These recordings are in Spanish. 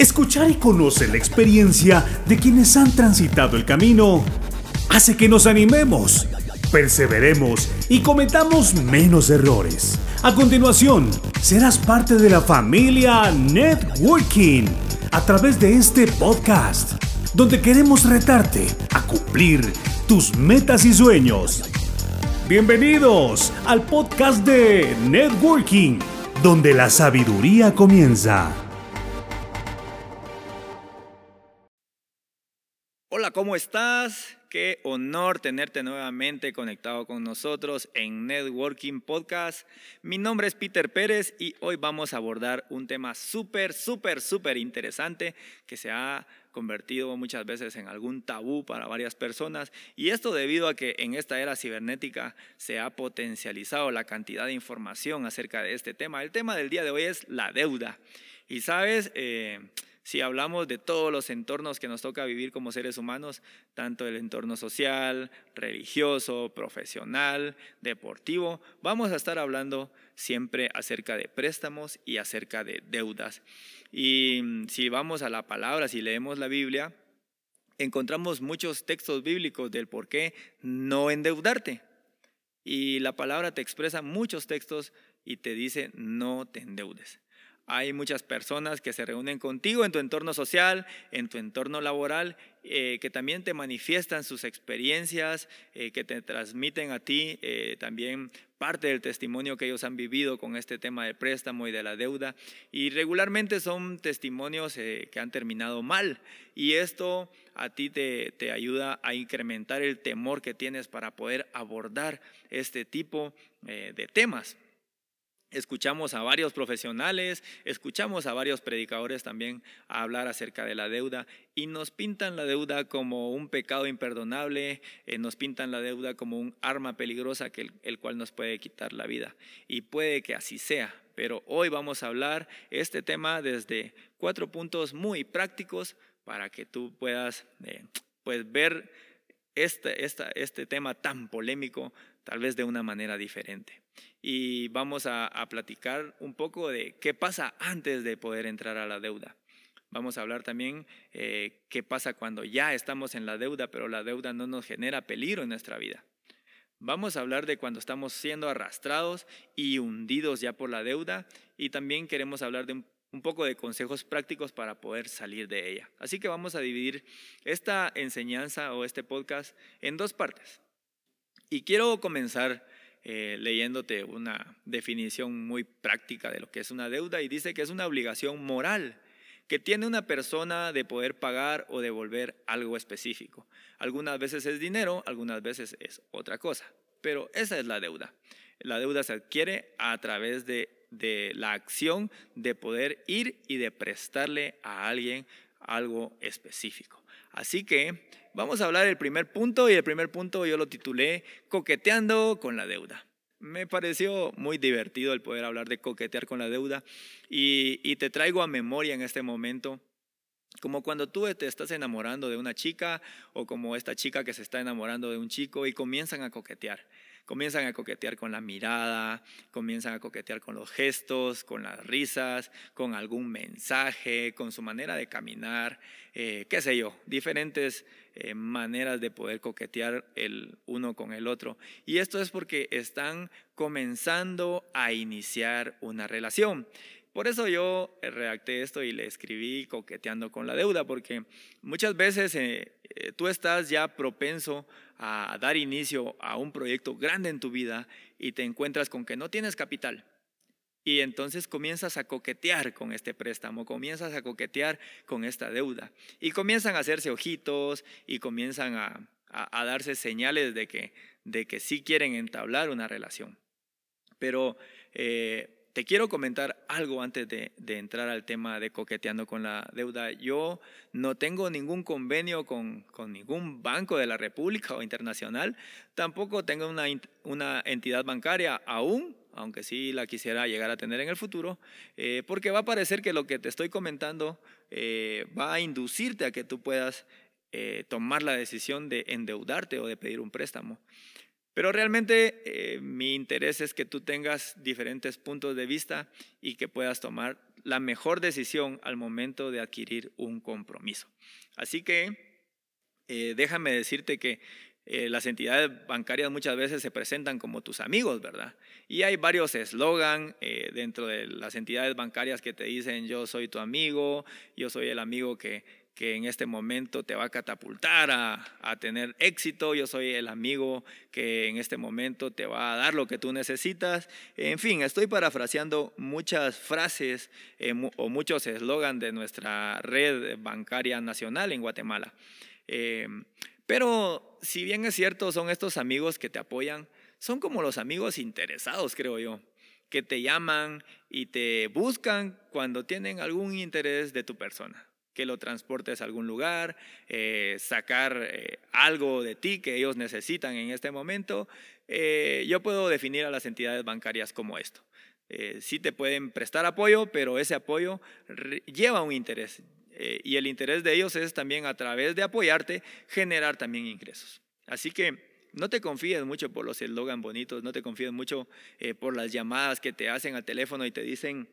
Escuchar y conocer la experiencia de quienes han transitado el camino hace que nos animemos, perseveremos y cometamos menos errores. A continuación, serás parte de la familia Networking a través de este podcast, donde queremos retarte a cumplir tus metas y sueños. Bienvenidos al podcast de Networking, donde la sabiduría comienza. ¿Cómo estás? Qué honor tenerte nuevamente conectado con nosotros en Networking Podcast. Mi nombre es Peter Pérez y hoy vamos a abordar un tema súper, súper, súper interesante que se ha convertido muchas veces en algún tabú para varias personas y esto debido a que en esta era cibernética se ha potencializado la cantidad de información acerca de este tema. El tema del día de hoy es la deuda. Y sabes, eh, si hablamos de todos los entornos que nos toca vivir como seres humanos, tanto el entorno social, religioso, profesional, deportivo, vamos a estar hablando siempre acerca de préstamos y acerca de deudas. Y mm, si vamos a la palabra, si leemos la Biblia, encontramos muchos textos bíblicos del por qué no endeudarte. Y la palabra te expresa muchos textos y te dice no te endeudes. Hay muchas personas que se reúnen contigo en tu entorno social, en tu entorno laboral, eh, que también te manifiestan sus experiencias, eh, que te transmiten a ti eh, también parte del testimonio que ellos han vivido con este tema del préstamo y de la deuda. Y regularmente son testimonios que han terminado mal. Y esto a ti te, te ayuda a incrementar el temor que tienes para poder abordar este tipo de temas. Escuchamos a varios profesionales, escuchamos a varios predicadores también a hablar acerca de la deuda y nos pintan la deuda como un pecado imperdonable, eh, nos pintan la deuda como un arma peligrosa que el, cual nos puede quitar la vida. Y puede que así sea, pero hoy vamos a hablar este tema desde cuatro puntos muy prácticos para que tú puedas eh, pues ver este, este tema tan polémico tal vez de una manera diferente y vamos a, platicar un poco de qué pasa antes de poder entrar a la deuda. Vamos a hablar también eh, qué pasa cuando ya estamos en la deuda, pero la deuda no nos genera peligro en nuestra vida. Vamos a hablar de cuando estamos siendo arrastrados y hundidos ya por la deuda y también queremos hablar de un, un poco de consejos prácticos para poder salir de ella. Así que vamos a dividir esta enseñanza o este podcast en dos partes. Y quiero comenzar eh, leyéndote una definición muy práctica de lo que es una deuda y dice que es una obligación moral que tiene una persona de poder pagar o devolver algo específico. Algunas veces es dinero, algunas veces es otra cosa, pero esa es la deuda. La deuda se adquiere a través de, de la acción de poder ir y de prestarle a alguien algo específico. Así que vamos a hablar del primer punto y el primer punto yo lo titulé Coqueteando con la deuda. Me pareció muy divertido el poder hablar de coquetear con la deuda y, y te traigo a memoria en este momento como cuando tú te estás enamorando de una chica o como esta chica que se está enamorando de un chico y comienzan a coquetear. Comienzan a coquetear con la mirada, comienzan a coquetear con los gestos, con las risas, con algún mensaje, con su manera de caminar, eh, qué sé yo, diferentes eh, maneras de poder coquetear el uno con el otro. Y esto es porque están comenzando a iniciar una relación. Por eso yo eh, redacté esto y le escribí coqueteando con la deuda, porque muchas veces tú estás ya propenso a dar inicio a un proyecto grande en tu vida y te encuentras con que no tienes capital. Y entonces comienzas a coquetear con este préstamo, comienzas a coquetear con esta deuda. Y comienzan a hacerse ojitos y comienzan a, darse señales de que, de que sí quieren entablar una relación. Pero te quiero comentar algo antes de, entrar al tema de coqueteando con la deuda. Yo no tengo ningún convenio con, ningún banco de la República o internacional. Tampoco tengo una, una entidad bancaria aún, aunque sí la quisiera llegar a tener en el futuro, eh, porque va a parecer que lo que te estoy comentando eh, va a inducirte a que tú puedas eh, tomar la decisión de endeudarte o de pedir un préstamo. Pero realmente eh, mi interés es que tú tengas diferentes puntos de vista y que puedas tomar la mejor decisión al momento de adquirir un compromiso. Así que eh, déjame decirte que eh, las entidades bancarias muchas veces se presentan como tus amigos, ¿verdad? Y hay varios eslogan dentro de las entidades bancarias que te dicen yo soy tu amigo, yo soy el amigo que, que en este momento te va a catapultar a, a, tener éxito, yo soy el amigo que en este momento te va a dar lo que tú necesitas. En fin, estoy parafraseando muchas frases eh, o muchos eslogan de nuestra red bancaria nacional en Guatemala. Eh, pero si bien es cierto, son estos amigos que te apoyan, son como los amigos interesados, creo yo, que te llaman y te buscan cuando tienen algún interés de tu persona que lo transportes a algún lugar, eh, sacar eh, algo de ti que ellos necesitan en este momento. Eh, yo puedo definir a las entidades bancarias como esto. sí te pueden prestar apoyo, pero ese apoyo lleva un interés. y el interés de ellos es también a través de apoyarte generar también ingresos. Así que no te confíes mucho por los eslogan bonitos, no te confíes mucho por las llamadas que te hacen al teléfono y te dicen,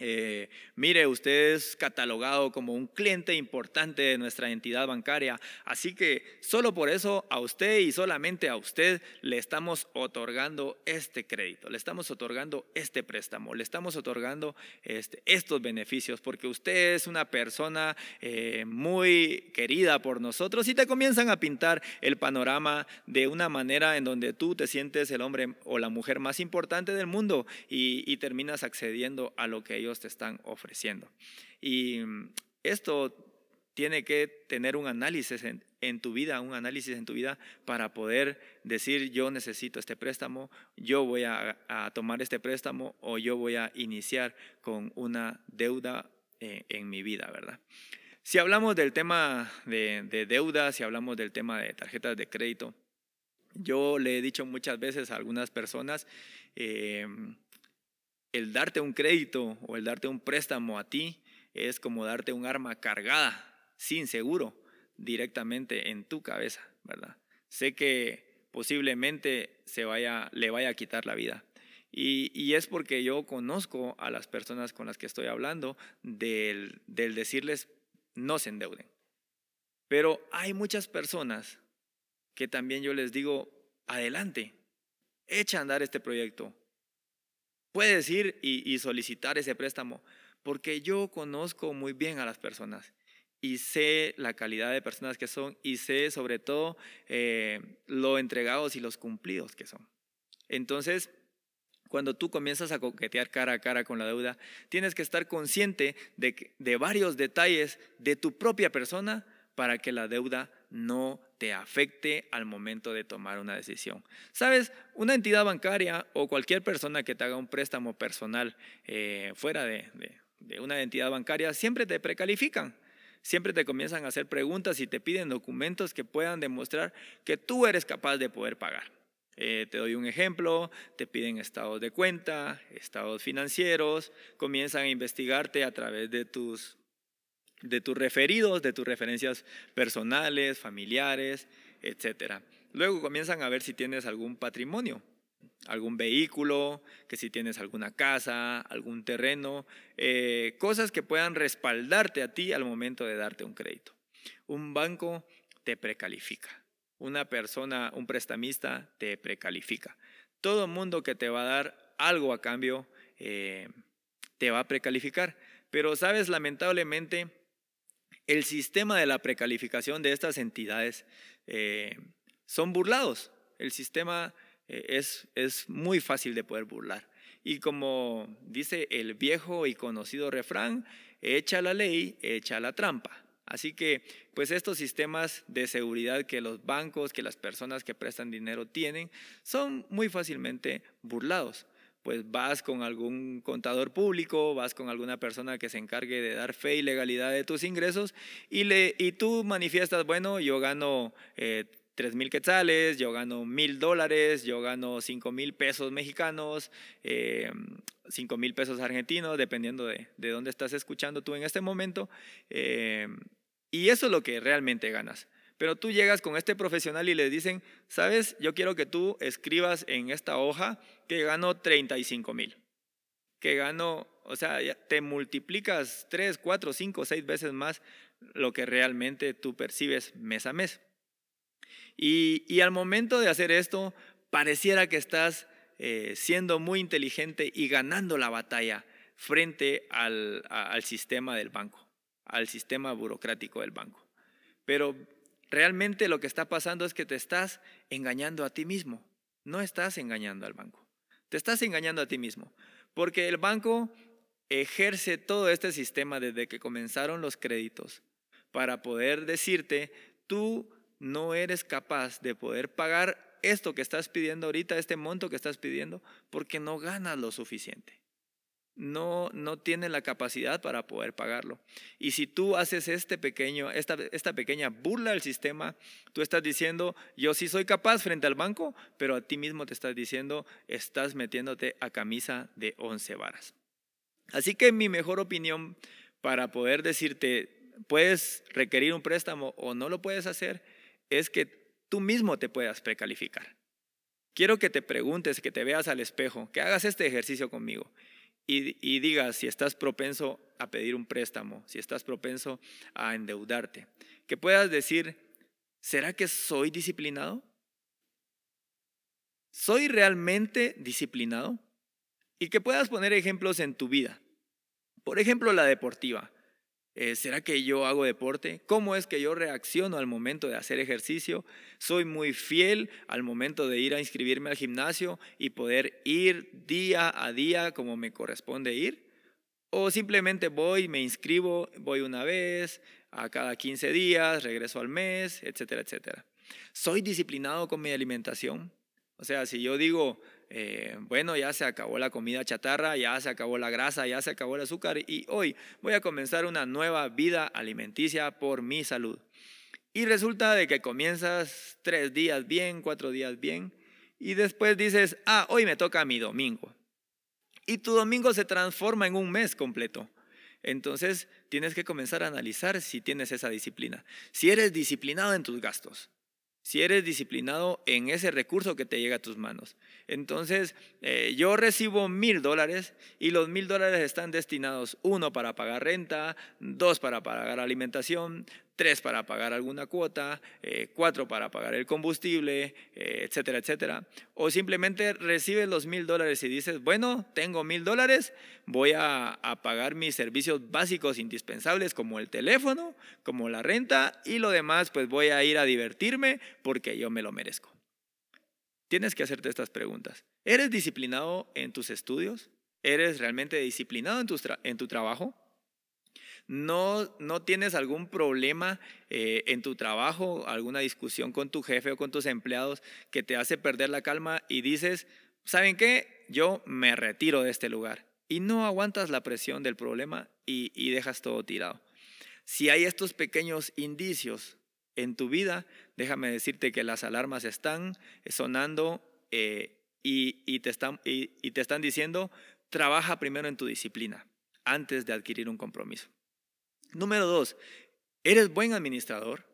eh, mire, usted es catalogado como un cliente importante de nuestra entidad bancaria, así que solo por eso a usted y solamente a usted le estamos otorgando este crédito, le estamos otorgando este préstamo, le estamos otorgando este, estos beneficios, porque usted es una persona eh, muy querida por nosotros y te comienzan a pintar el panorama de una manera en donde tú te sientes el hombre o la mujer más importante del mundo y, y terminas accediendo a lo que ellos te están ofreciendo. Y mm, esto tiene que tener un análisis en, tu vida, un análisis en tu vida para poder decir yo necesito este préstamo, yo voy a, tomar este préstamo o yo voy a iniciar con una deuda eh, en mi vida, ¿verdad? Si hablamos del tema de, de deuda, si hablamos del tema de tarjetas de crédito, yo le he dicho muchas veces a algunas personas, eh, el darte un crédito o el darte un préstamo a ti es como darte un arma cargada, sin seguro, directamente en tu cabeza, ¿verdad? Sé que posiblemente se vaya, le vaya a quitar la vida. Y, es porque yo conozco a las personas con las que estoy hablando del, del decirles no se endeuden. Pero hay muchas personas que también yo les digo, adelante, echa a andar este proyecto, puedes ir y, solicitar ese préstamo, porque yo conozco muy bien a las personas y sé la calidad de personas que son y sé sobre todo eh, lo entregados y los cumplidos que son. Entonces, cuando tú comienzas a coquetear cara a cara con la deuda, tienes que estar consciente de, de varios detalles de tu propia persona para que la deuda no te afecte al momento de tomar una decisión. Sabes, una entidad bancaria o cualquier persona que te haga un préstamo personal eh, fuera de, una entidad bancaria siempre te precalifican. Siempre te comienzan a hacer preguntas y te piden documentos que puedan demostrar que tú eres capaz de poder pagar. Eh, te doy un ejemplo, te piden estados de cuenta, estados financieros, comienzan a investigarte a través de tus de tus referidos, de tus referencias personales, familiares, etc. Luego comienzan a ver si tienes algún patrimonio, algún vehículo, que si tienes alguna casa, algún terreno, eh, cosas que puedan respaldarte a ti al momento de darte un crédito. Un banco te precalifica. Una persona, un prestamista te precalifica. Todo mundo que te va a dar algo a cambio eh, te va a precalificar. Pero sabes, lamentablemente, el sistema de la precalificación de estas entidades eh, son burlados. El sistema eh, es, es muy fácil de poder burlar. Y como dice el viejo y conocido refrán, echa la ley, echa la trampa. Así que, pues estos sistemas de seguridad que los bancos, que las personas que prestan dinero tienen, son muy fácilmente burlados pues vas con algún contador público, vas con alguna persona que se encargue de dar fe y legalidad de tus ingresos y, le, y tú manifiestas, bueno, yo gano eh, mil quetzales, yo gano mil dólares, yo gano cinco mil pesos mexicanos, eh, mil pesos argentinos, dependiendo de, de, dónde estás escuchando tú en este momento. Eh, y eso es lo que realmente ganas. Pero tú llegas con este profesional y le dicen, sabes, yo quiero que tú escribas en esta hoja que gano 35 mil, que gano O sea, te multiplicas tres, cuatro, cinco, seis veces más lo que realmente tú percibes mes a mes. Y, al momento de hacer esto, pareciera que estás eh, siendo muy inteligente y ganando la batalla frente al, al sistema del banco, al sistema burocrático del banco. Pero realmente lo que está pasando es que te estás engañando a ti mismo, no estás engañando al banco, te estás engañando a ti mismo, porque el banco ejerce todo este sistema desde que comenzaron los créditos para poder decirte, tú no eres capaz de poder pagar esto que estás pidiendo ahorita, este monto que estás pidiendo, porque no ganas lo suficiente. No, no tienes la capacidad para poder pagarlo. Y si tú haces este pequeño, esta, esta pequeña burla al sistema, tú estás diciendo, yo sí soy capaz frente al banco, pero a ti mismo te estás diciendo, estás metiéndote a camisa de once varas. Así que mi mejor opinión para poder decirte, puedes requerir un préstamo o no lo puedes hacer, es que tú mismo te puedas precalificar. Quiero que te preguntes, que te veas al espejo, que hagas este ejercicio conmigo y, y, digas si estás propenso a pedir un préstamo, si estás propenso a endeudarte. Que puedas decir, ¿será que soy disciplinado? ¿Soy realmente disciplinado? Y que puedas poner ejemplos en tu vida. Por ejemplo, la deportiva. Eh, ¿Será que yo hago deporte? ¿Cómo es que yo reacciono al momento de hacer ejercicio? ¿Soy muy fiel al momento de ir a inscribirme al gimnasio y poder ir día a día como me corresponde ir? ¿O simplemente voy, me inscribo, voy una vez, a cada 15 días, regreso al mes, etcétera, etcétera? ¿Soy disciplinado con mi alimentación? O sea, si yo digo, eh, bueno, ya se acabó la comida chatarra, ya se acabó la grasa, ya se acabó el azúcar y hoy voy a comenzar una nueva vida alimenticia por mi salud. Y resulta de que comienzas tres días bien, cuatro días bien y después dices, ah, hoy me toca mi domingo. Y tu domingo se transforma en un mes completo. Entonces tienes que comenzar a analizar si tienes esa disciplina. Si eres disciplinado en tus gastos, si eres disciplinado en ese recurso que te llega a tus manos. Entonces, eh, yo recibo mil dólares y los mil dólares están destinados, uno para pagar renta, dos para pagar alimentación, tres para pagar alguna cuota, eh, cuatro para pagar el combustible, eh, etcétera, etcétera. O simplemente recibes los mil dólares y dices, bueno, tengo mil dólares, voy a, a pagar mis servicios básicos indispensables como el teléfono, como la renta y lo demás pues voy a ir a divertirme porque yo me lo merezco. Tienes que hacerte estas preguntas. ¿Eres disciplinado en tus estudios? ¿Eres realmente disciplinado en tu, en tu trabajo? No, no tienes algún problema eh, en tu trabajo, alguna discusión con tu jefe o con tus empleados que te hace perder la calma y dices, ¿saben qué? Yo me retiro de este lugar. Y no aguantas la presión del problema y, dejas todo tirado. Si hay estos pequeños indicios en tu vida, déjame decirte que las alarmas están sonando eh, y, te están, y te están diciendo, trabaja primero en tu disciplina antes de adquirir un compromiso. Número dos, eres buen administrador,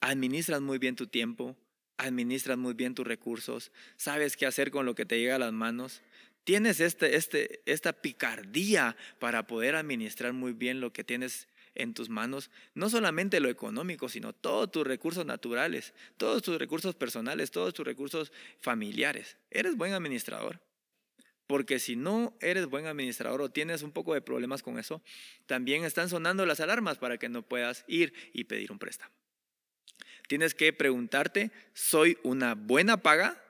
administras muy bien tu tiempo, administras muy bien tus recursos, sabes qué hacer con lo que te llega a las manos, tienes este, este, esta picardía para poder administrar muy bien lo que tienes en tus manos, no solamente lo económico, sino todos tus recursos naturales, todos tus recursos personales, todos tus recursos familiares. Eres buen administrador. Porque si no eres buen administrador o tienes un poco de problemas con eso, también están sonando las alarmas para que no puedas ir y pedir un préstamo. Tienes que preguntarte, ¿soy una buena paga?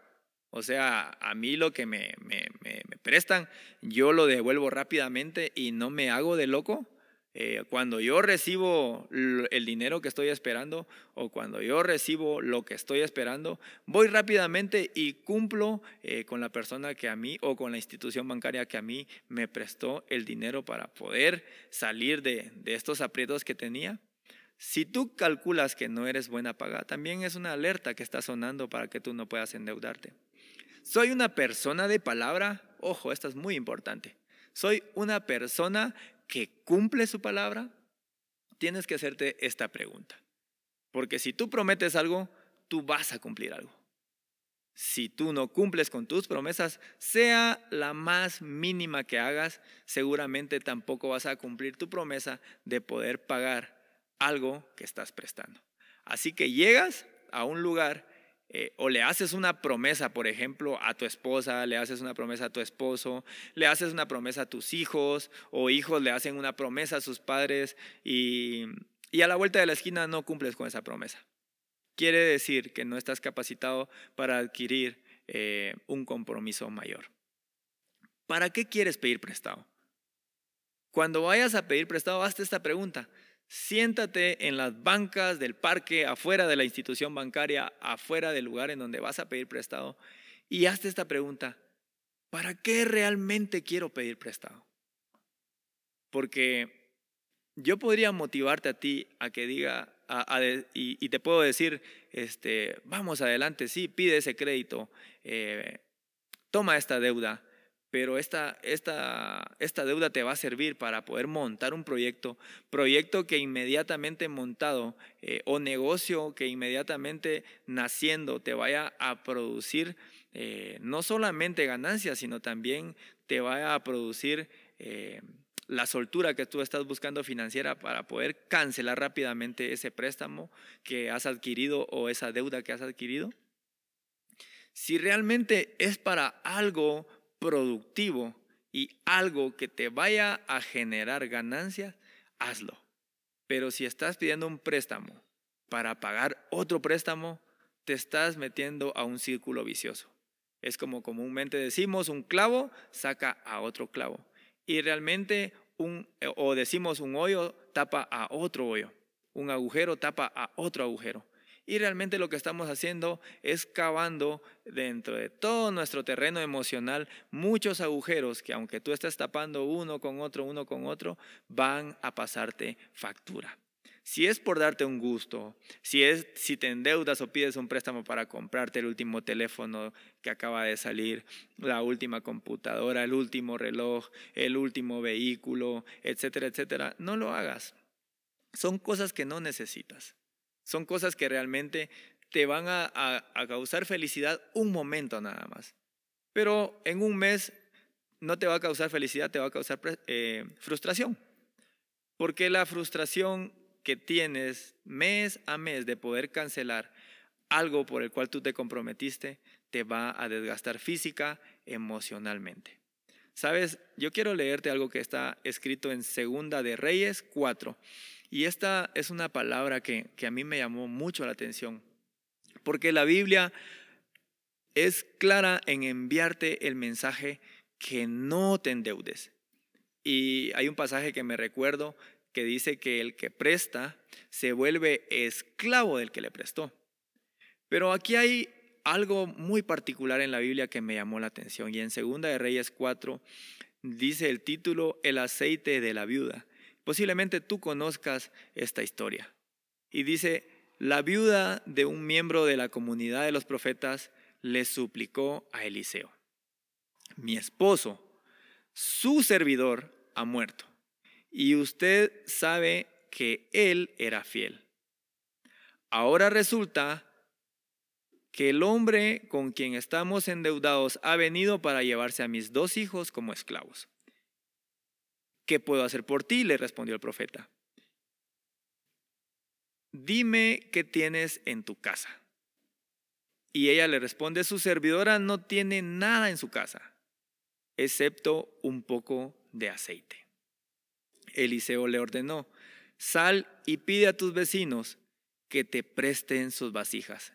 O sea, a mí lo que me, me, me, prestan, yo lo devuelvo rápidamente y no me hago de loco. Eh, cuando yo recibo el dinero que estoy esperando o cuando yo recibo lo que estoy esperando, voy rápidamente y cumplo eh, con la persona que a mí o con la institución bancaria que a mí me prestó el dinero para poder salir de, de estos aprietos que tenía. Si tú calculas que no eres buena paga, también es una alerta que está sonando para que tú no puedas endeudarte. Soy una persona de palabra, ojo, esto es muy importante. Soy una persona que cumple su palabra, tienes que hacerte esta pregunta. Porque si tú prometes algo, tú vas a cumplir algo. Si tú no cumples con tus promesas, sea la más mínima que hagas, seguramente tampoco vas a cumplir tu promesa de poder pagar algo que estás prestando. Así que llegas a un lugar eh, o le haces una promesa, por ejemplo, a tu esposa, le haces una promesa a tu esposo, le haces una promesa a tus hijos, o hijos le hacen una promesa a sus padres y, a la vuelta de la esquina no cumples con esa promesa. Quiere decir que no estás capacitado para adquirir eh, un compromiso mayor. ¿Para qué quieres pedir prestado? Cuando vayas a pedir prestado, hazte esta pregunta. Siéntate en las bancas del parque, afuera de la institución bancaria, afuera del lugar en donde vas a pedir prestado y hazte esta pregunta. ¿Para qué realmente quiero pedir prestado? Porque yo podría motivarte a ti a que diga, y, te puedo decir, este, vamos adelante, sí, pide ese crédito, eh, toma esta deuda, pero esta, esta, esta deuda te va a servir para poder montar un proyecto, proyecto que inmediatamente montado eh, o negocio que inmediatamente naciendo te vaya a producir eh, no solamente ganancias, sino también te vaya a producir eh, la soltura que tú estás buscando financiera para poder cancelar rápidamente ese préstamo que has adquirido o esa deuda que has adquirido. Si realmente es para algo productivo y algo que te vaya a generar ganancias, hazlo. Pero si estás pidiendo un préstamo para pagar otro préstamo, te estás metiendo a un círculo vicioso. Es como comúnmente decimos, un clavo saca a otro clavo. Y realmente un, o decimos un hoyo tapa a otro hoyo. Un agujero tapa a otro agujero. Y realmente lo que estamos haciendo es cavando dentro de todo nuestro terreno emocional muchos agujeros que aunque tú estés tapando uno con otro, uno con otro, van a pasarte factura. Si es por darte un gusto, si es si te endeudas o pides un préstamo para comprarte el último teléfono que acaba de salir, la última computadora, el último reloj, el último vehículo, etcétera, etcétera, no lo hagas. Son cosas que no necesitas. Son cosas que realmente te van a, causar felicidad un momento nada más. Pero en un mes no te va a causar felicidad, te va a causar eh, frustración. Porque la frustración que tienes mes a mes de poder cancelar algo por el cual tú te comprometiste, te va a desgastar física, emocionalmente. Sabes, yo quiero leerte algo que está escrito en Segunda de Reyes 4. Y esta es una palabra que, a mí me llamó mucho la atención, porque la Biblia es clara en enviarte el mensaje que no te endeudes. Y hay un pasaje que me recuerdo que dice que el que presta se vuelve esclavo del que le prestó. Pero aquí hay algo muy particular en la Biblia que me llamó la atención. Y en Segunda de Reyes 4 dice el título El aceite de la viuda. Posiblemente tú conozcas esta historia. Y dice, la viuda de un miembro de la comunidad de los profetas le suplicó a Eliseo, mi esposo, su servidor, ha muerto. Y usted sabe que él era fiel. Ahora resulta que el hombre con quien estamos endeudados ha venido para llevarse a mis dos hijos como esclavos. ¿Qué puedo hacer por ti? Le respondió el profeta. Dime qué tienes en tu casa. Y ella le responde, su servidora no tiene nada en su casa, excepto un poco de aceite. Eliseo le ordenó, sal y pide a tus vecinos que te presten sus vasijas.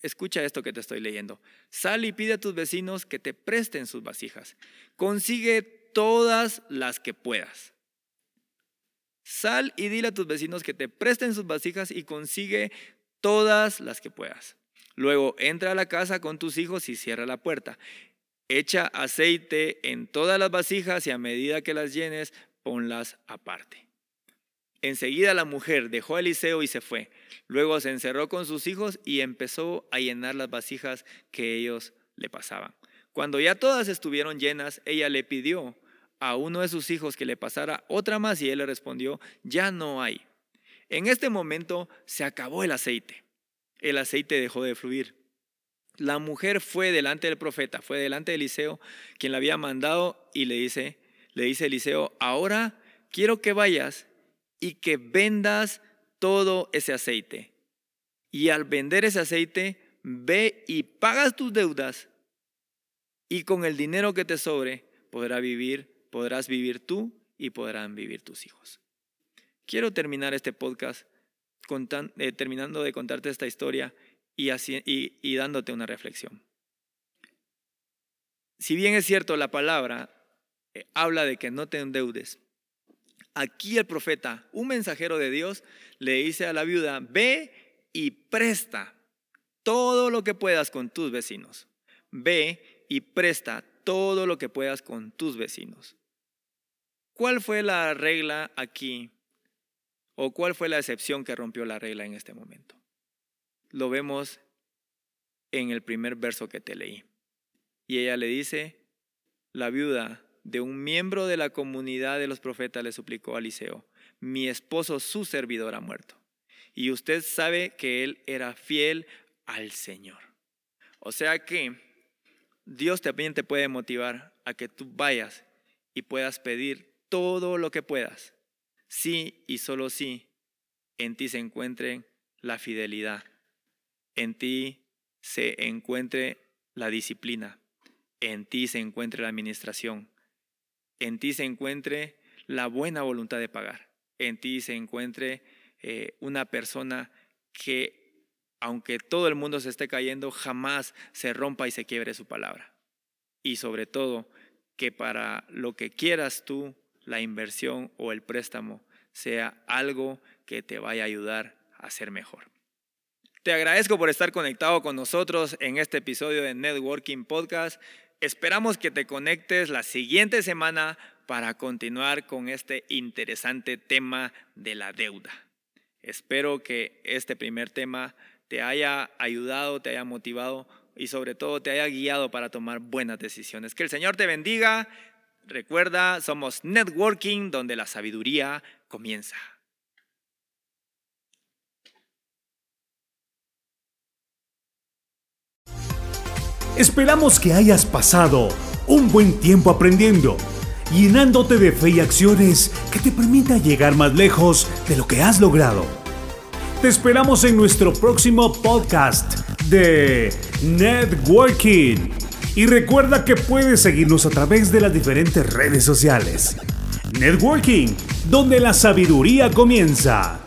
Escucha esto que te estoy leyendo. Sal y pide a tus vecinos que te presten sus vasijas. Consigue todas las que puedas. Sal y dile a tus vecinos que te presten sus vasijas y consigue todas las que puedas. Luego entra a la casa con tus hijos y cierra la puerta. Echa aceite en todas las vasijas y a medida que las llenes, ponlas aparte. Enseguida la mujer dejó a Eliseo y se fue. Luego se encerró con sus hijos y empezó a llenar las vasijas que ellos le pasaban. Cuando ya todas estuvieron llenas, ella le pidió a uno de sus hijos que le pasara otra más y él le respondió, ya no hay. En este momento se acabó el aceite. El aceite dejó de fluir. La mujer fue delante del profeta, fue delante de Eliseo, quien la había mandado y le dice, le dice Eliseo, ahora quiero que vayas y que vendas todo ese aceite. Y al vender ese aceite, ve y pagas tus deudas y con el dinero que te sobre podrás vivir, podrás vivir tú y podrán vivir tus hijos. Quiero terminar este podcast eh, terminando de contarte esta historia y, dándote una reflexión. Si bien es cierto, la palabra eh, habla de que no te endeudes. Aquí el profeta, un mensajero de Dios, le dice a la viuda, ve y presta todo lo que puedas con tus vecinos. Ve y presta todo lo que puedas con tus vecinos. ¿Cuál fue la regla aquí? ¿O cuál fue la excepción que rompió la regla en este momento? Lo vemos en el primer verso que te leí. Y ella le dice, la viuda de un miembro de la comunidad de los profetas le suplicó a Eliseo, mi esposo, su servidor, ha muerto. Y usted sabe que él era fiel al Señor. O sea que Dios también te puede motivar a que tú vayas y puedas pedir todo lo que puedas. Sí y solo sí en ti se encuentre la fidelidad, en ti se encuentre la disciplina, en ti se encuentre la administración, en ti se encuentre la buena voluntad de pagar, en ti se encuentre eh, una persona que, aunque todo el mundo se esté cayendo, jamás se rompa y se quiebre su palabra. Y sobre todo, que para lo que quieras tú, la inversión o el préstamo sea algo que te vaya a ayudar a ser mejor. Te agradezco por estar conectado con nosotros en este episodio de Networking Podcast. Esperamos que te conectes la siguiente semana para continuar con este interesante tema de la deuda. Espero que este primer tema te haya ayudado, te haya motivado y sobre todo te haya guiado para tomar buenas decisiones. Que el Señor te bendiga. Recuerda, somos Networking donde la sabiduría comienza. Esperamos que hayas pasado un buen tiempo aprendiendo, llenándote de fe y acciones que te permitan llegar más lejos de lo que has logrado. Te esperamos en nuestro próximo podcast de Networking. Y recuerda que puedes seguirnos a través de las diferentes redes sociales. Networking, donde la sabiduría comienza.